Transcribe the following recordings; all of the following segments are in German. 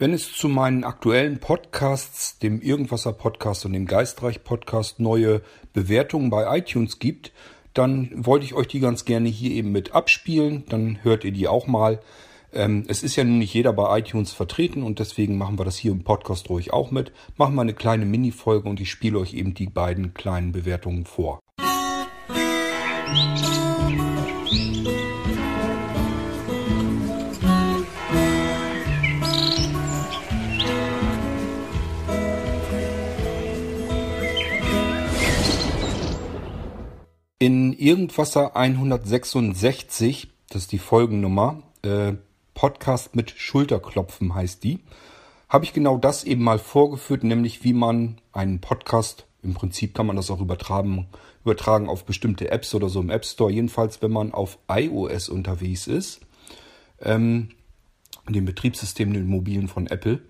Wenn es zu meinen aktuellen Podcasts, dem Irgendwasser Podcast und dem Geistreich Podcast neue Bewertungen bei iTunes gibt, dann wollte ich euch die ganz gerne hier eben mit abspielen. Dann hört ihr die auch mal. Ähm, es ist ja nun nicht jeder bei iTunes vertreten und deswegen machen wir das hier im Podcast ruhig auch mit. Machen wir eine kleine Mini-Folge und ich spiele euch eben die beiden kleinen Bewertungen vor. Musik In Irgendwasser 166, das ist die Folgennummer, äh, Podcast mit Schulterklopfen heißt die, habe ich genau das eben mal vorgeführt, nämlich wie man einen Podcast, im Prinzip kann man das auch übertragen, übertragen auf bestimmte Apps oder so im App Store, jedenfalls wenn man auf iOS unterwegs ist, ähm, dem Betriebssystem, den mobilen von Apple,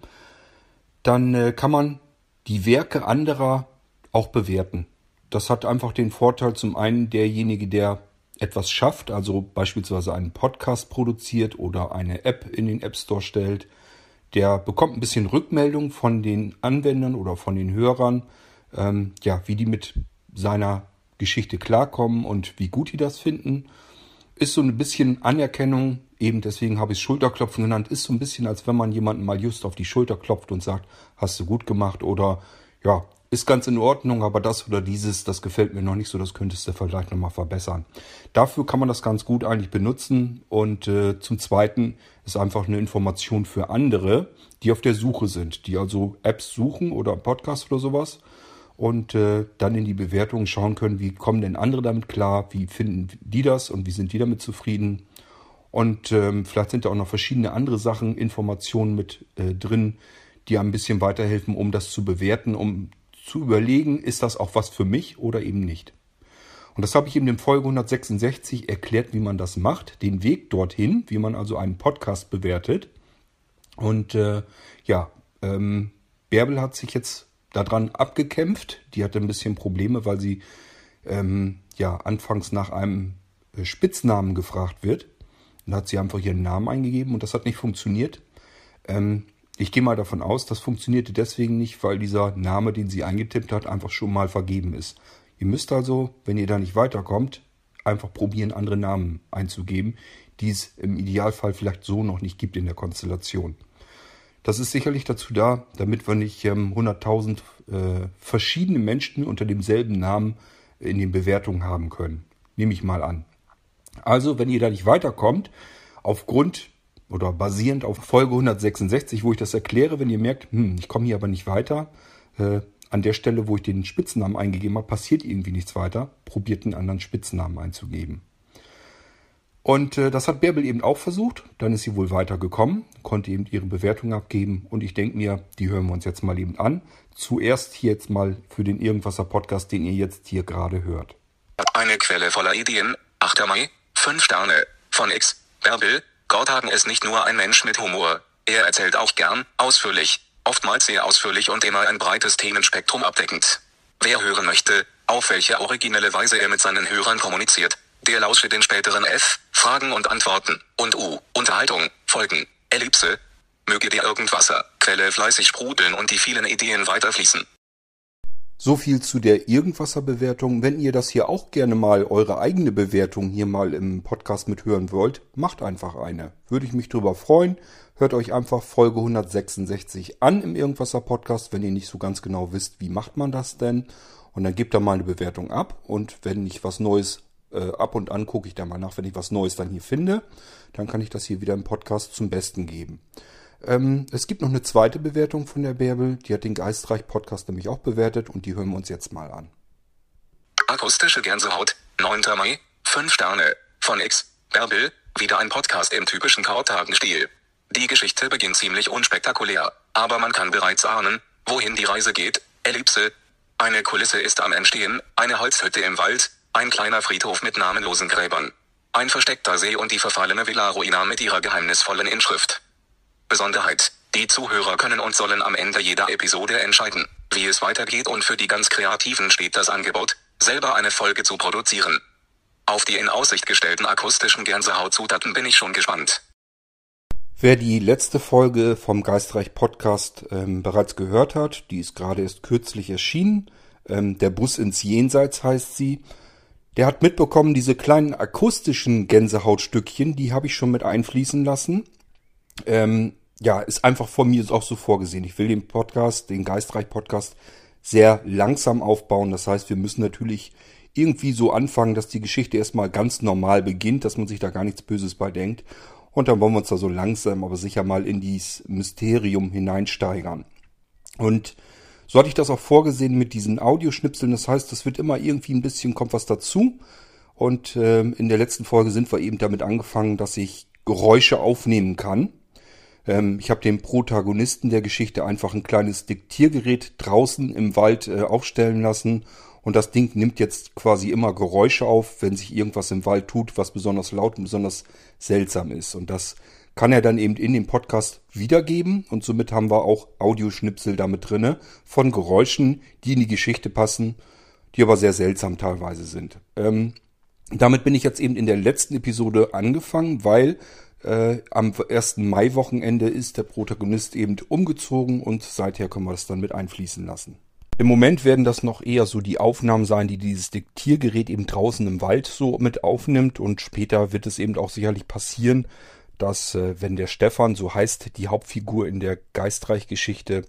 dann äh, kann man die Werke anderer auch bewerten. Das hat einfach den Vorteil, zum einen derjenige, der etwas schafft, also beispielsweise einen Podcast produziert oder eine App in den App Store stellt, der bekommt ein bisschen Rückmeldung von den Anwendern oder von den Hörern, ähm, ja, wie die mit seiner Geschichte klarkommen und wie gut die das finden. Ist so ein bisschen Anerkennung, eben deswegen habe ich es Schulterklopfen genannt, ist so ein bisschen, als wenn man jemanden mal just auf die Schulter klopft und sagt, hast du gut gemacht oder ja, ist ganz in Ordnung, aber das oder dieses, das gefällt mir noch nicht so, das könntest du vielleicht nochmal verbessern. Dafür kann man das ganz gut eigentlich benutzen und äh, zum Zweiten ist einfach eine Information für andere, die auf der Suche sind, die also Apps suchen oder Podcast oder sowas und äh, dann in die Bewertungen schauen können, wie kommen denn andere damit klar, wie finden die das und wie sind die damit zufrieden. Und ähm, vielleicht sind da auch noch verschiedene andere Sachen, Informationen mit äh, drin, die ein bisschen weiterhelfen, um das zu bewerten, um zu überlegen, ist das auch was für mich oder eben nicht. Und das habe ich in Folge 166 erklärt, wie man das macht, den Weg dorthin, wie man also einen Podcast bewertet. Und äh, ja, ähm, Bärbel hat sich jetzt daran abgekämpft. Die hatte ein bisschen Probleme, weil sie ähm, ja anfangs nach einem äh, Spitznamen gefragt wird. Dann hat sie einfach ihren Namen eingegeben und das hat nicht funktioniert. Ähm, ich gehe mal davon aus, das funktionierte deswegen nicht, weil dieser Name, den sie eingetippt hat, einfach schon mal vergeben ist. Ihr müsst also, wenn ihr da nicht weiterkommt, einfach probieren, andere Namen einzugeben, die es im Idealfall vielleicht so noch nicht gibt in der Konstellation. Das ist sicherlich dazu da, damit wir nicht ähm, 100.000 äh, verschiedene Menschen unter demselben Namen in den Bewertungen haben können. Nehme ich mal an. Also, wenn ihr da nicht weiterkommt, aufgrund oder basierend auf Folge 166, wo ich das erkläre, wenn ihr merkt, hm, ich komme hier aber nicht weiter, äh, an der Stelle, wo ich den Spitznamen eingegeben habe, passiert irgendwie nichts weiter, probiert einen anderen Spitznamen einzugeben. Und äh, das hat Bärbel eben auch versucht. Dann ist sie wohl weitergekommen, konnte eben ihre Bewertung abgeben. Und ich denke mir, die hören wir uns jetzt mal eben an. Zuerst jetzt mal für den Irgendwasser Podcast, den ihr jetzt hier gerade hört. Eine Quelle voller Ideen. 8. Mai. 5 Sterne. Von X. Bärbel. Gordhagen ist nicht nur ein Mensch mit Humor. Er erzählt auch gern, ausführlich, oftmals sehr ausführlich und immer ein breites Themenspektrum abdeckend. Wer hören möchte, auf welche originelle Weise er mit seinen Hörern kommuniziert, der lausche den späteren F, Fragen und Antworten, und U, Unterhaltung, Folgen, Ellipse. Möge dir Irgendwasser, Quelle fleißig sprudeln und die vielen Ideen weiterfließen. So viel zu der Irgendwasser-Bewertung. Wenn ihr das hier auch gerne mal eure eigene Bewertung hier mal im Podcast mithören wollt, macht einfach eine. Würde ich mich drüber freuen. Hört euch einfach Folge 166 an im Irgendwasser Podcast, wenn ihr nicht so ganz genau wisst, wie macht man das denn. Und dann gebt da mal eine Bewertung ab. Und wenn ich was Neues äh, ab und an gucke ich da mal nach, wenn ich was Neues dann hier finde, dann kann ich das hier wieder im Podcast zum Besten geben. Ähm, es gibt noch eine zweite Bewertung von der Bärbel. Die hat den Geistreich-Podcast nämlich auch bewertet und die hören wir uns jetzt mal an. Akustische Gänsehaut, 9. Mai, 5 Sterne, von X, Bärbel, wieder ein Podcast im typischen Kautagen-Stil. Die Geschichte beginnt ziemlich unspektakulär, aber man kann bereits ahnen, wohin die Reise geht. Ellipse. Eine Kulisse ist am Entstehen, eine Holzhütte im Wald, ein kleiner Friedhof mit namenlosen Gräbern. Ein versteckter See und die verfallene Villa Ruina mit ihrer geheimnisvollen Inschrift. Besonderheit. Die Zuhörer können und sollen am Ende jeder Episode entscheiden, wie es weitergeht und für die ganz Kreativen steht das Angebot, selber eine Folge zu produzieren. Auf die in Aussicht gestellten akustischen Gänsehautzutaten bin ich schon gespannt. Wer die letzte Folge vom Geistreich Podcast ähm, bereits gehört hat, die ist gerade erst kürzlich erschienen, ähm, der Bus ins Jenseits heißt sie, der hat mitbekommen, diese kleinen akustischen Gänsehautstückchen, die habe ich schon mit einfließen lassen. Ähm, ja, ist einfach von mir auch so vorgesehen. Ich will den Podcast, den Geistreich Podcast, sehr langsam aufbauen. Das heißt, wir müssen natürlich irgendwie so anfangen, dass die Geschichte erstmal ganz normal beginnt, dass man sich da gar nichts Böses bei denkt. Und dann wollen wir uns da so langsam, aber sicher mal in dieses Mysterium hineinsteigern. Und so hatte ich das auch vorgesehen mit diesen Audioschnipseln. Das heißt, es wird immer irgendwie ein bisschen, kommt was dazu. Und äh, in der letzten Folge sind wir eben damit angefangen, dass ich Geräusche aufnehmen kann. Ähm, ich habe dem Protagonisten der Geschichte einfach ein kleines Diktiergerät draußen im Wald äh, aufstellen lassen und das Ding nimmt jetzt quasi immer Geräusche auf, wenn sich irgendwas im Wald tut, was besonders laut und besonders seltsam ist. Und das kann er dann eben in dem Podcast wiedergeben und somit haben wir auch Audioschnipsel damit drinne von Geräuschen, die in die Geschichte passen, die aber sehr seltsam teilweise sind. Ähm, damit bin ich jetzt eben in der letzten Episode angefangen, weil äh, am ersten Mai-Wochenende ist der Protagonist eben umgezogen und seither können wir das dann mit einfließen lassen. Im Moment werden das noch eher so die Aufnahmen sein, die dieses Diktiergerät eben draußen im Wald so mit aufnimmt und später wird es eben auch sicherlich passieren, dass äh, wenn der Stefan, so heißt die Hauptfigur in der Geistreich-Geschichte,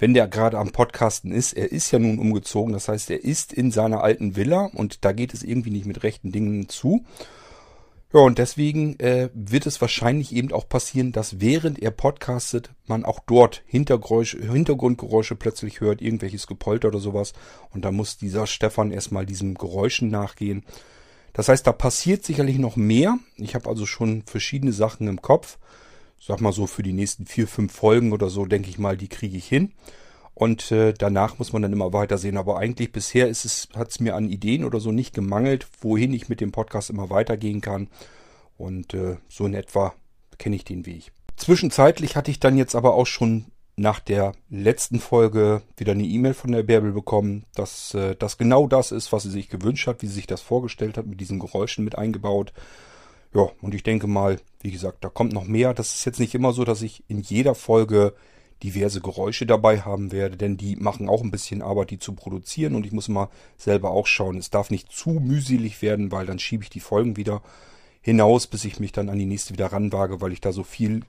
wenn der gerade am Podcasten ist, er ist ja nun umgezogen, das heißt, er ist in seiner alten Villa und da geht es irgendwie nicht mit rechten Dingen zu. Ja, und deswegen äh, wird es wahrscheinlich eben auch passieren, dass während er podcastet, man auch dort Hintergrundgeräusche plötzlich hört, irgendwelches Gepolter oder sowas. Und da muss dieser Stefan erstmal diesem Geräuschen nachgehen. Das heißt, da passiert sicherlich noch mehr. Ich habe also schon verschiedene Sachen im Kopf. Sag mal so für die nächsten vier, fünf Folgen oder so, denke ich mal, die kriege ich hin. Und äh, danach muss man dann immer weitersehen. Aber eigentlich bisher ist es, hat es mir an Ideen oder so nicht gemangelt, wohin ich mit dem Podcast immer weitergehen kann. Und äh, so in etwa kenne ich den Weg. Zwischenzeitlich hatte ich dann jetzt aber auch schon nach der letzten Folge wieder eine E-Mail von der Bärbel bekommen, dass äh, das genau das ist, was sie sich gewünscht hat, wie sie sich das vorgestellt hat, mit diesen Geräuschen mit eingebaut. Ja, und ich denke mal, wie gesagt, da kommt noch mehr. Das ist jetzt nicht immer so, dass ich in jeder Folge diverse Geräusche dabei haben werde, denn die machen auch ein bisschen Arbeit, die zu produzieren und ich muss mal selber auch schauen. Es darf nicht zu mühselig werden, weil dann schiebe ich die Folgen wieder hinaus, bis ich mich dann an die nächste wieder ranwage, weil ich da so viel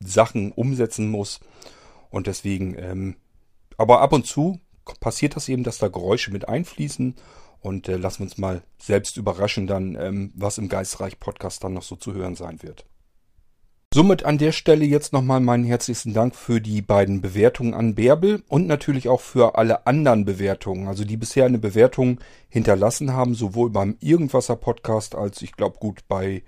Sachen umsetzen muss. Und deswegen, ähm, aber ab und zu passiert das eben, dass da Geräusche mit einfließen. Und äh, lassen wir uns mal selbst überraschen dann, ähm, was im Geistreich Podcast dann noch so zu hören sein wird. Somit an der Stelle jetzt nochmal meinen herzlichsten Dank für die beiden Bewertungen an Bärbel und natürlich auch für alle anderen Bewertungen, also die bisher eine Bewertung hinterlassen haben, sowohl beim Irgendwasser Podcast als ich glaube gut bei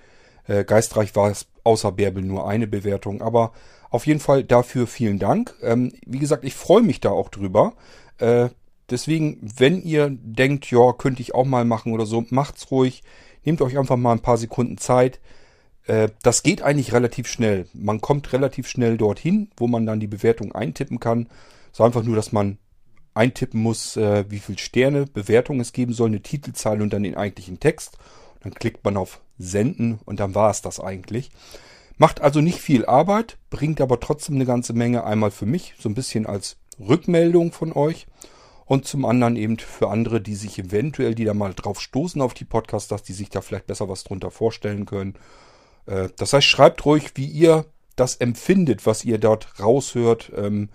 äh, Geistreich war es außer Bärbel nur eine Bewertung, aber auf jeden Fall dafür vielen Dank. Ähm, wie gesagt, ich freue mich da auch drüber. Äh, deswegen, wenn ihr denkt, ja, könnte ich auch mal machen oder so, macht's ruhig. Nehmt euch einfach mal ein paar Sekunden Zeit das geht eigentlich relativ schnell. Man kommt relativ schnell dorthin, wo man dann die Bewertung eintippen kann. So einfach nur, dass man eintippen muss, äh, wie viel Sterne Bewertung es geben soll, eine Titelzahl und dann den eigentlichen Text. Dann klickt man auf Senden und dann war es das eigentlich. Macht also nicht viel Arbeit, bringt aber trotzdem eine ganze Menge einmal für mich, so ein bisschen als Rückmeldung von euch und zum anderen eben für andere, die sich eventuell, die da mal drauf stoßen auf die Podcasts, dass die sich da vielleicht besser was drunter vorstellen können äh, das heißt, schreibt ruhig, wie ihr das empfindet, was ihr dort raushört, ähm,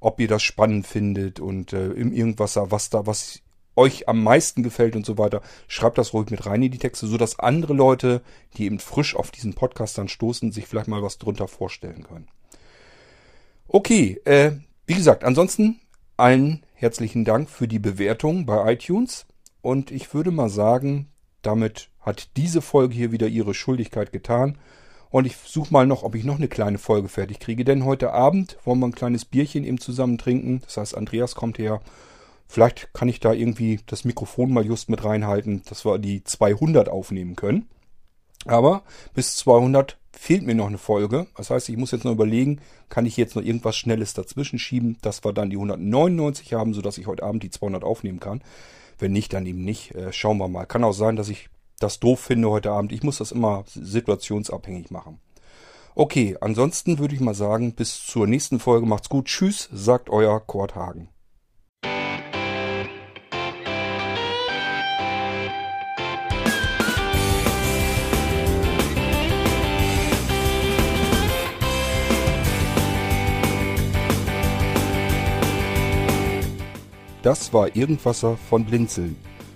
ob ihr das spannend findet und äh, irgendwas, was da, was euch am meisten gefällt und so weiter. Schreibt das ruhig mit rein in die Texte, so dass andere Leute, die eben frisch auf diesen Podcast dann stoßen, sich vielleicht mal was drunter vorstellen können. Okay, äh, wie gesagt, ansonsten allen herzlichen Dank für die Bewertung bei iTunes und ich würde mal sagen, damit hat diese Folge hier wieder ihre Schuldigkeit getan. Und ich suche mal noch, ob ich noch eine kleine Folge fertig kriege. Denn heute Abend wollen wir ein kleines Bierchen eben zusammen trinken. Das heißt, Andreas kommt her. Vielleicht kann ich da irgendwie das Mikrofon mal just mit reinhalten, dass wir die 200 aufnehmen können. Aber bis 200 fehlt mir noch eine Folge. Das heißt, ich muss jetzt noch überlegen, kann ich jetzt noch irgendwas Schnelles dazwischen schieben, dass wir dann die 199 haben, sodass ich heute Abend die 200 aufnehmen kann. Wenn nicht, dann eben nicht. Äh, schauen wir mal. Kann auch sein, dass ich das doof finde heute Abend. Ich muss das immer situationsabhängig machen. Okay, ansonsten würde ich mal sagen, bis zur nächsten Folge macht's gut. Tschüss, sagt euer Kurt Hagen. Das war Irgendwasser von Blinzeln.